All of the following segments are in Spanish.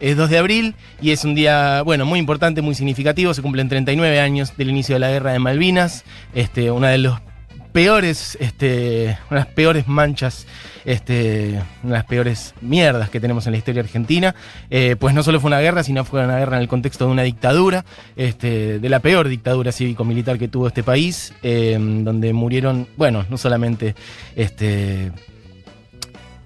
Es 2 de abril y es un día, bueno, muy importante, muy significativo. Se cumplen 39 años del inicio de la guerra de Malvinas. Este, una de los peores, este, unas peores manchas, este, unas peores mierdas que tenemos en la historia argentina. Eh, pues no solo fue una guerra, sino fue una guerra en el contexto de una dictadura, este, de la peor dictadura cívico-militar que tuvo este país, eh, donde murieron, bueno, no solamente este,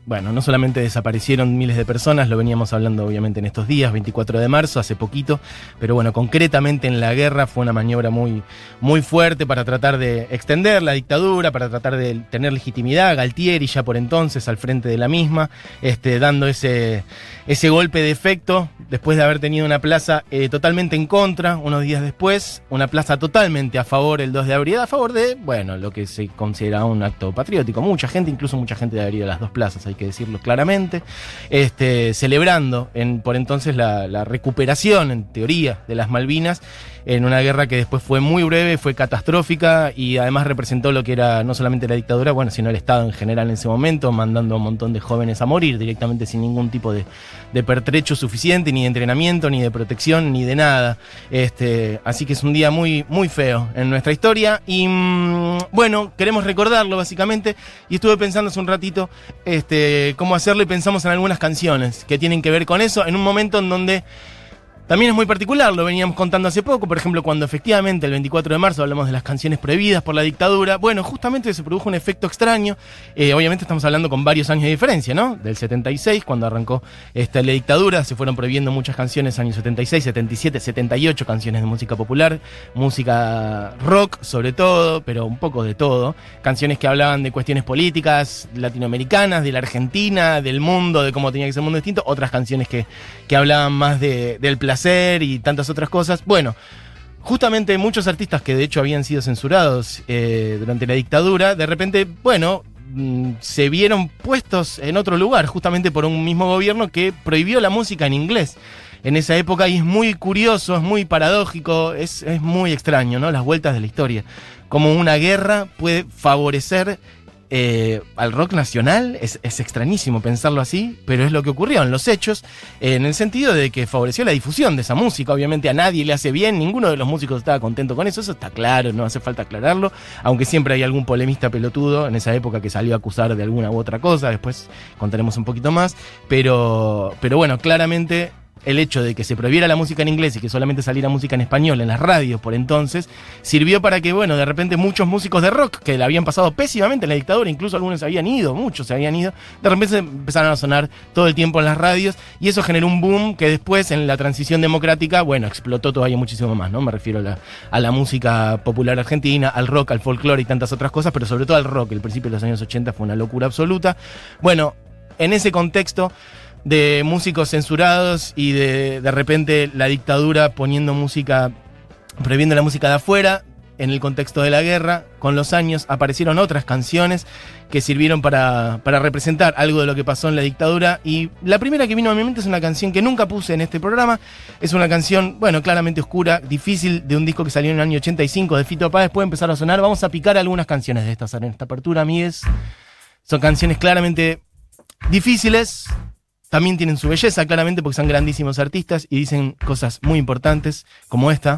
bueno, no solamente desaparecieron miles de personas, lo veníamos hablando obviamente en estos días, 24 de marzo, hace poquito, pero bueno, concretamente en la guerra fue una maniobra muy, muy fuerte para tratar de extender la dictadura, para tratar de tener legitimidad. Galtieri ya por entonces al frente de la misma, este, dando ese, ese golpe de efecto después de haber tenido una plaza eh, totalmente en contra unos días después, una plaza totalmente a favor el 2 de abril, a favor de, bueno, lo que se considera un acto patriótico. Mucha gente, incluso mucha gente de haber ido a las dos plazas hay que decirlo claramente, este, celebrando en, por entonces la, la recuperación, en teoría, de las Malvinas en una guerra que después fue muy breve, fue catastrófica y además representó lo que era no solamente la dictadura, bueno, sino el Estado en general en ese momento, mandando a un montón de jóvenes a morir directamente sin ningún tipo de, de pertrecho suficiente, ni de entrenamiento, ni de protección, ni de nada. Este, así que es un día muy, muy feo en nuestra historia y mm, bueno, queremos recordarlo básicamente y estuve pensando hace un ratito este, cómo hacerlo y pensamos en algunas canciones que tienen que ver con eso en un momento en donde también es muy particular, lo veníamos contando hace poco, por ejemplo, cuando efectivamente el 24 de marzo hablamos de las canciones prohibidas por la dictadura, bueno, justamente se produjo un efecto extraño, eh, obviamente estamos hablando con varios años de diferencia, ¿no? Del 76, cuando arrancó esta la dictadura, se fueron prohibiendo muchas canciones, años 76, 77, 78 canciones de música popular, música rock sobre todo, pero un poco de todo, canciones que hablaban de cuestiones políticas latinoamericanas, de la Argentina, del mundo, de cómo tenía que ser un mundo distinto, otras canciones que, que hablaban más de, del placer, y tantas otras cosas. Bueno, justamente muchos artistas que de hecho habían sido censurados eh, durante la dictadura, de repente, bueno, mm, se vieron puestos en otro lugar, justamente por un mismo gobierno que prohibió la música en inglés en esa época y es muy curioso, es muy paradójico, es, es muy extraño, ¿no? Las vueltas de la historia. Como una guerra puede favorecer eh, al rock nacional. Es, es, extrañísimo pensarlo así, pero es lo que ocurrió en los hechos, en el sentido de que favoreció la difusión de esa música. Obviamente a nadie le hace bien, ninguno de los músicos estaba contento con eso, eso está claro, no hace falta aclararlo, aunque siempre hay algún polemista pelotudo en esa época que salió a acusar de alguna u otra cosa, después contaremos un poquito más, pero, pero bueno, claramente el hecho de que se prohibiera la música en inglés y que solamente saliera música en español en las radios por entonces, sirvió para que, bueno, de repente muchos músicos de rock que le habían pasado pésimamente en la dictadura, incluso algunos habían ido, muchos se habían ido, de repente empezaron a sonar todo el tiempo en las radios y eso generó un boom que después en la transición democrática, bueno, explotó todavía muchísimo más, ¿no? Me refiero a la, a la música popular argentina, al rock, al folclore y tantas otras cosas, pero sobre todo al rock. El principio de los años 80 fue una locura absoluta. Bueno, en ese contexto de músicos censurados y de de repente la dictadura poniendo música, prohibiendo la música de afuera. En el contexto de la guerra, con los años aparecieron otras canciones que sirvieron para, para representar algo de lo que pasó en la dictadura. Y la primera que vino a mi mente es una canción que nunca puse en este programa. Es una canción, bueno, claramente oscura, difícil, de un disco que salió en el año 85 de Fito Páez. Puede empezar a sonar. Vamos a picar algunas canciones de estas en esta apertura, amigues. Son canciones claramente difíciles, también tienen su belleza, claramente, porque son grandísimos artistas y dicen cosas muy importantes, como esta.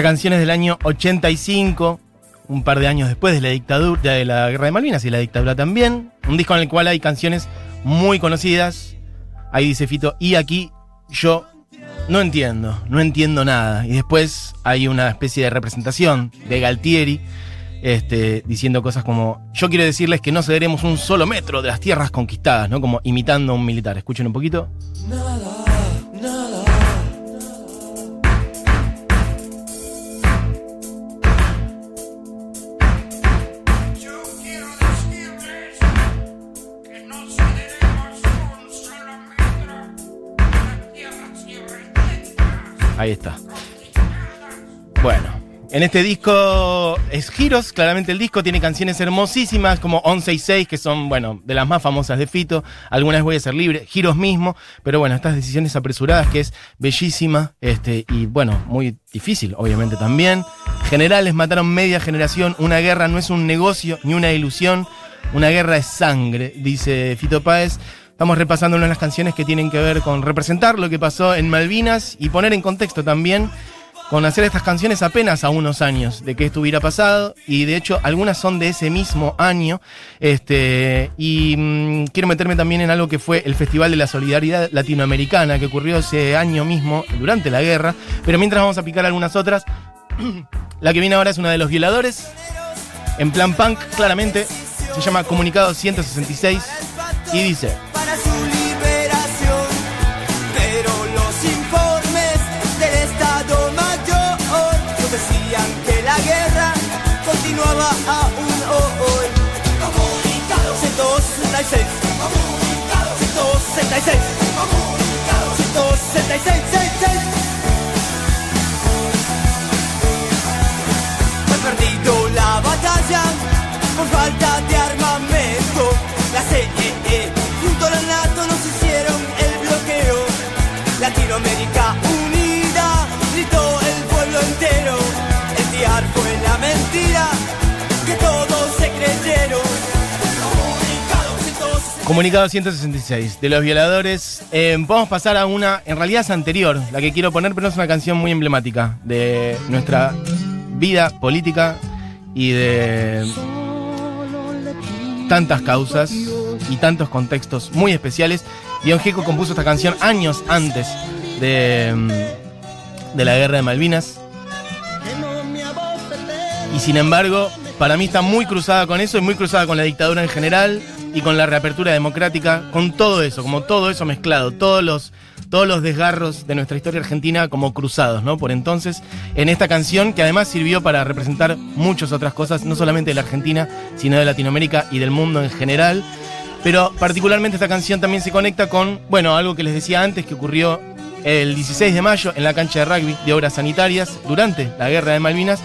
Esta canción es del año 85, un par de años después de la dictadura, de la guerra de Malvinas y la dictadura también. Un disco en el cual hay canciones muy conocidas. Ahí dice Fito, y aquí yo no entiendo, no entiendo nada. Y después hay una especie de representación de Galtieri este, diciendo cosas como, yo quiero decirles que no cederemos un solo metro de las tierras conquistadas, ¿no? Como imitando a un militar. Escuchen un poquito. Nada. Ahí está. Bueno, en este disco es Giros, claramente el disco tiene canciones hermosísimas como 11 y 6, que son, bueno, de las más famosas de Fito. Algunas voy a ser libre, Giros mismo, pero bueno, estas decisiones apresuradas que es bellísima este, y bueno, muy difícil, obviamente también. Generales mataron media generación, una guerra no es un negocio ni una ilusión, una guerra es sangre, dice Fito Páez. Estamos repasando una de las canciones que tienen que ver con representar lo que pasó en Malvinas y poner en contexto también con hacer estas canciones apenas a unos años de que esto hubiera pasado. Y de hecho algunas son de ese mismo año. Este y mm, quiero meterme también en algo que fue el Festival de la Solidaridad Latinoamericana que ocurrió ese año mismo durante la guerra. Pero mientras vamos a picar algunas otras la que viene ahora es una de los violadores en plan punk claramente. Se llama Comunicado 166 y dice continuaba aún hoy. Comunicado 166. Comunicado 166. Comunicado 166. Comunicado 166 de los violadores. Eh, podemos pasar a una, en realidad es anterior, la que quiero poner, pero es una canción muy emblemática de nuestra vida política y de tantas causas y tantos contextos muy especiales. Dion Gieco compuso esta canción años antes mm, de la guerra de Malvinas. Y sin embargo, para mí está muy cruzada con eso y muy cruzada con la dictadura en general y con la reapertura democrática, con todo eso, como todo eso mezclado, todos los, todos los desgarros de nuestra historia argentina como cruzados, ¿no? Por entonces, en esta canción que además sirvió para representar muchas otras cosas, no solamente de la Argentina, sino de Latinoamérica y del mundo en general. Pero particularmente esta canción también se conecta con, bueno, algo que les decía antes que ocurrió el 16 de mayo en la cancha de rugby de obras sanitarias durante la guerra de Malvinas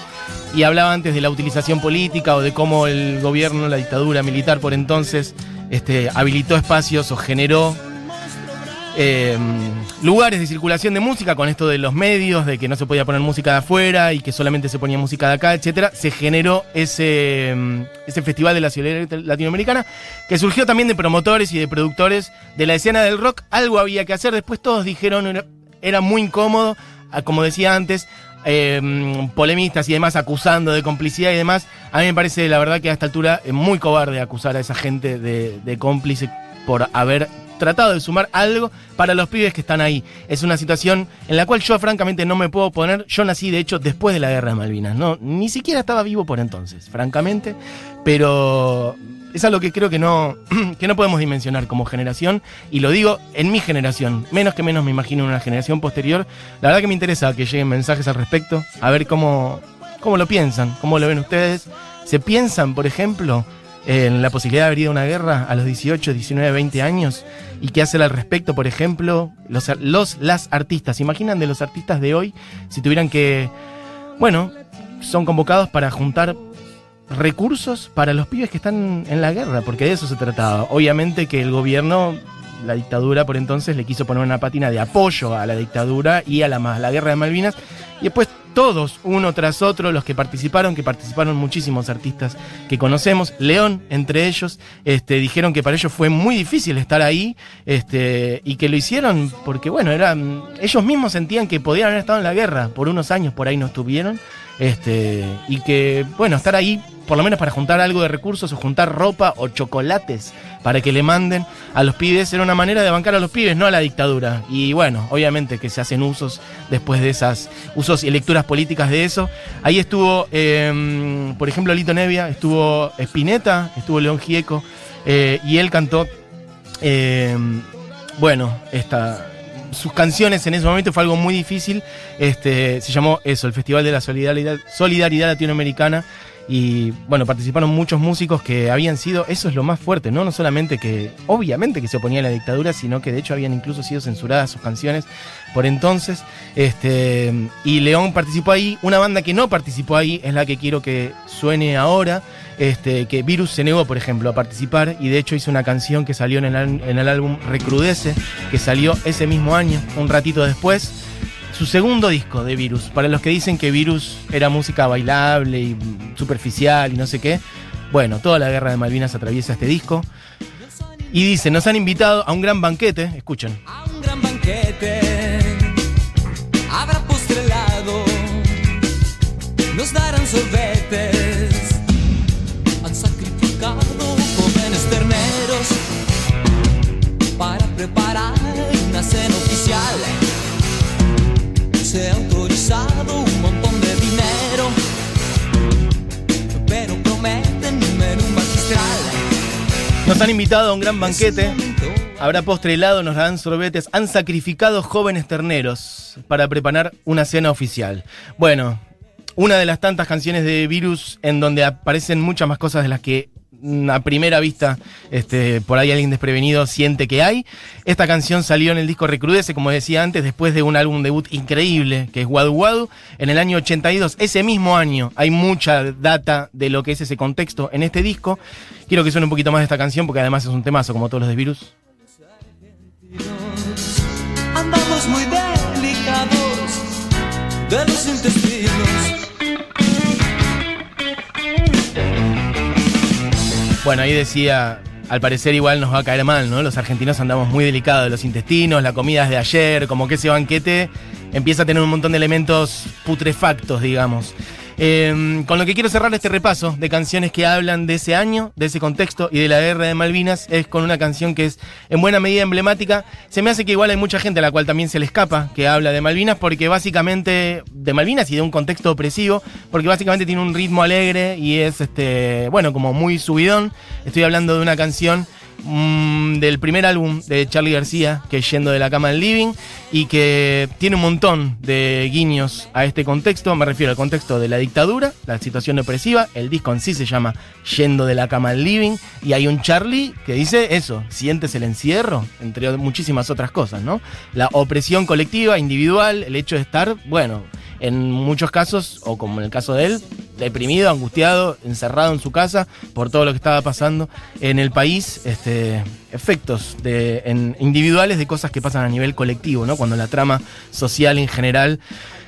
y hablaba antes de la utilización política o de cómo el gobierno, la dictadura militar por entonces, este, habilitó espacios o generó eh, lugares de circulación de música con esto de los medios, de que no se podía poner música de afuera y que solamente se ponía música de acá, etcétera, se generó ese, mm, ese festival de la ciudad latinoamericana que surgió también de promotores y de productores de la escena del rock. Algo había que hacer, después todos dijeron era, muy incómodo, como decía antes, eh, polemistas y demás acusando de complicidad y demás. A mí me parece, la verdad, que a esta altura es muy cobarde acusar a esa gente de, de cómplice por haber tratado de sumar algo para los pibes que están ahí. Es una situación en la cual yo francamente no me puedo poner. Yo nací de hecho después de la guerra de Malvinas, no ni siquiera estaba vivo por entonces, francamente, pero es algo que creo que no que no podemos dimensionar como generación y lo digo en mi generación, menos que menos me imagino en una generación posterior. La verdad que me interesa que lleguen mensajes al respecto, a ver cómo cómo lo piensan, cómo lo ven ustedes. ¿Se piensan, por ejemplo, en la posibilidad de haber ido a una guerra a los 18, 19, 20 años y qué hacer al respecto, por ejemplo, los, los las artistas. imaginan de los artistas de hoy si tuvieran que, bueno, son convocados para juntar recursos para los pibes que están en la guerra, porque de eso se trataba. Obviamente que el gobierno, la dictadura por entonces, le quiso poner una pátina de apoyo a la dictadura y a la, la guerra de Malvinas, y después todos, uno tras otro, los que participaron, que participaron muchísimos artistas que conocemos, León entre ellos, este, dijeron que para ellos fue muy difícil estar ahí este, y que lo hicieron porque, bueno, eran, ellos mismos sentían que podían haber estado en la guerra, por unos años por ahí no estuvieron, este, y que, bueno, estar ahí por lo menos para juntar algo de recursos o juntar ropa o chocolates para que le manden a los pibes era una manera de bancar a los pibes, no a la dictadura. Y bueno, obviamente que se hacen usos después de esas usos y lecturas políticas de eso. Ahí estuvo, em, por ejemplo, Lito Nevia, estuvo Spinetta, estuvo León Gieco, eh, y él cantó, em, bueno, esta, sus canciones en ese momento fue algo muy difícil. Este, se llamó eso, el Festival de la Solidaridad, Solidaridad Latinoamericana. Y bueno, participaron muchos músicos que habían sido, eso es lo más fuerte, ¿no? No solamente que, obviamente que se oponía a la dictadura, sino que de hecho habían incluso sido censuradas sus canciones por entonces. Este, y León participó ahí. Una banda que no participó ahí es la que quiero que suene ahora. Este, que Virus se negó, por ejemplo, a participar y de hecho hizo una canción que salió en el, en el álbum Recrudece, que salió ese mismo año, un ratito después su segundo disco de Virus. Para los que dicen que Virus era música bailable y superficial y no sé qué. Bueno, toda la guerra de Malvinas atraviesa este disco. Y dice, nos han invitado a un gran banquete, escuchen. A un gran banquete habrá postrelado, nos darán sorbetes, han sacrificado jóvenes terneros para preparar una cena oficial autorizado un montón de dinero, pero prometen un menú magistral. Nos han invitado a un gran banquete. Habrá postre helado, nos darán sorbetes. Han sacrificado jóvenes terneros para preparar una cena oficial. Bueno, una de las tantas canciones de Virus en donde aparecen muchas más cosas de las que a primera vista, este, por ahí alguien desprevenido siente que hay. Esta canción salió en el disco Recrudece, como decía antes, después de un álbum debut increíble, que es Wadu Wadu, en el año 82. Ese mismo año hay mucha data de lo que es ese contexto en este disco. Quiero que suene un poquito más de esta canción, porque además es un temazo, como todos los de Virus. Andamos muy delicados de los intestinos. Bueno, ahí decía, al parecer igual nos va a caer mal, ¿no? Los argentinos andamos muy delicados de los intestinos, la comida es de ayer, como que ese banquete empieza a tener un montón de elementos putrefactos, digamos. Eh, con lo que quiero cerrar este repaso de canciones que hablan de ese año, de ese contexto y de la guerra de Malvinas, es con una canción que es en buena medida emblemática. Se me hace que igual hay mucha gente a la cual también se le escapa que habla de Malvinas, porque básicamente, de Malvinas y de un contexto opresivo, porque básicamente tiene un ritmo alegre y es, este, bueno, como muy subidón. Estoy hablando de una canción mm, del primer álbum de Charlie García, que es Yendo de la cama al living, y que tiene un montón de guiños a este contexto. Me refiero al contexto de la dictadura, la situación opresiva. El disco en sí se llama Yendo de la cama al living, y hay un Charlie que dice eso, sientes el encierro, entre muchísimas otras cosas, ¿no? La opresión colectiva, individual, el hecho de estar, bueno, en muchos casos, o como en el caso de él, deprimido, angustiado, encerrado en su casa por todo lo que estaba pasando en el país, este, efectos de, en, individuales de cosas que pasan a nivel colectivo, ¿no? Cuando la trama social en general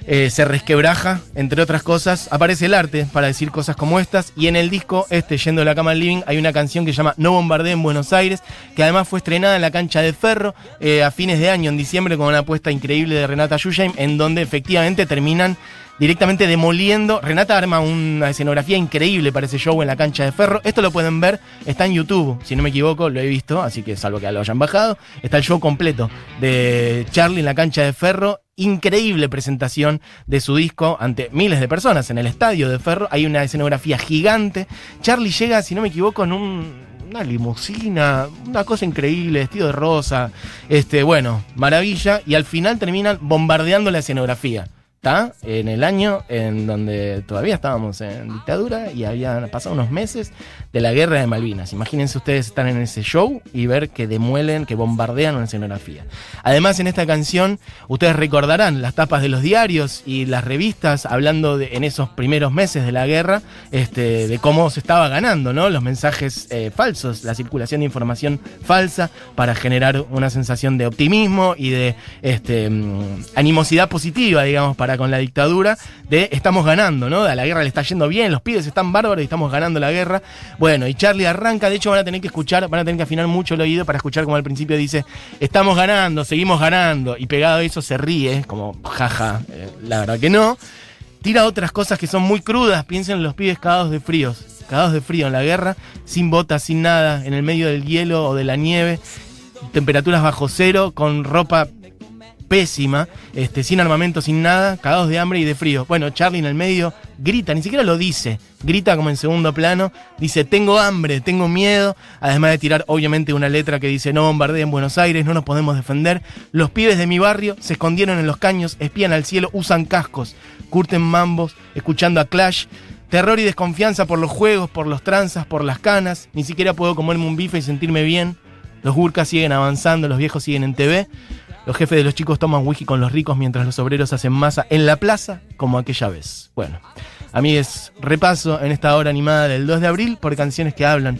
eh, se resquebraja, entre otras cosas, aparece el arte para decir cosas como estas. Y en el disco, este, Yendo de la Cama al Living, hay una canción que se llama No Bombardé en Buenos Aires, que además fue estrenada en la cancha de Ferro eh, a fines de año, en diciembre, con una apuesta increíble de Renata Yusheim, en donde efectivamente terminan directamente demoliendo. Renata arma una escenografía increíble para ese show en la cancha de Ferro. Esto lo pueden ver, está en YouTube, si no me equivoco, lo he visto, así que salvo que lo hayan bajado. Está el show completo de Charlie en la cancha de Ferro. Increíble presentación de su disco ante miles de personas en el estadio de Ferro. Hay una escenografía gigante. Charlie llega, si no me equivoco, en un, una limusina, una cosa increíble, vestido de rosa. Este, bueno, maravilla. Y al final terminan bombardeando la escenografía. ¿Está? En el año en donde todavía estábamos en dictadura y habían pasado unos meses de la guerra de Malvinas. Imagínense ustedes estar en ese show y ver que demuelen, que bombardean una escenografía. Además, en esta canción, ustedes recordarán las tapas de los diarios y las revistas hablando de, en esos primeros meses de la guerra este, de cómo se estaba ganando, ¿no? Los mensajes eh, falsos, la circulación de información falsa para generar una sensación de optimismo y de este, mm, animosidad positiva, digamos, para con la dictadura, de estamos ganando, ¿no? A la guerra le está yendo bien, los pibes están bárbaros y estamos ganando la guerra. Bueno, y Charlie arranca, de hecho van a tener que escuchar, van a tener que afinar mucho el oído para escuchar como al principio dice, estamos ganando, seguimos ganando, y pegado a eso se ríe, como jaja, eh, la verdad que no. Tira otras cosas que son muy crudas, piensen en los pibes cagados de fríos, cagados de frío en la guerra, sin botas, sin nada, en el medio del hielo o de la nieve, temperaturas bajo cero, con ropa pésima, este, sin armamento, sin nada, cagados de hambre y de frío. Bueno, Charlie en el medio grita, ni siquiera lo dice, grita como en segundo plano, dice, tengo hambre, tengo miedo, además de tirar obviamente una letra que dice, no bombardeen Buenos Aires, no nos podemos defender, los pibes de mi barrio se escondieron en los caños, espían al cielo, usan cascos, curten mambos, escuchando a Clash, terror y desconfianza por los juegos, por los tranzas, por las canas, ni siquiera puedo comerme un bife y sentirme bien, los burkas siguen avanzando, los viejos siguen en TV. Los jefes de los chicos toman whisky con los ricos mientras los obreros hacen masa en la plaza como aquella vez. Bueno, a mí es repaso en esta hora animada del 2 de abril por canciones que hablan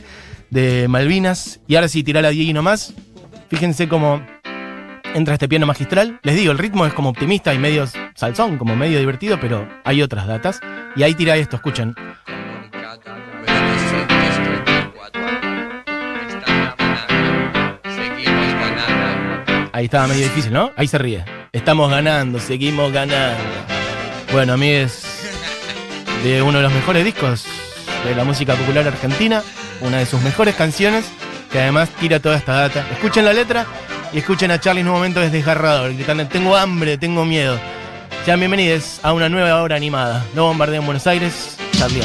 de Malvinas. Y ahora sí, tirar a Diego nomás. Fíjense cómo entra este piano magistral. Les digo, el ritmo es como optimista y medio salsón, como medio divertido, pero hay otras datas. Y ahí tira esto, escuchen. Ahí estaba medio difícil, ¿no? Ahí se ríe. Estamos ganando, seguimos ganando. Bueno, a mí es de uno de los mejores discos de la música popular argentina, una de sus mejores canciones, que además tira toda esta data. Escuchen la letra y escuchen a Charlie en un momento desgarrador, gritando, tengo hambre, tengo miedo. Sean bienvenidos a una nueva hora animada. No bombardeo en Buenos Aires, Charlie.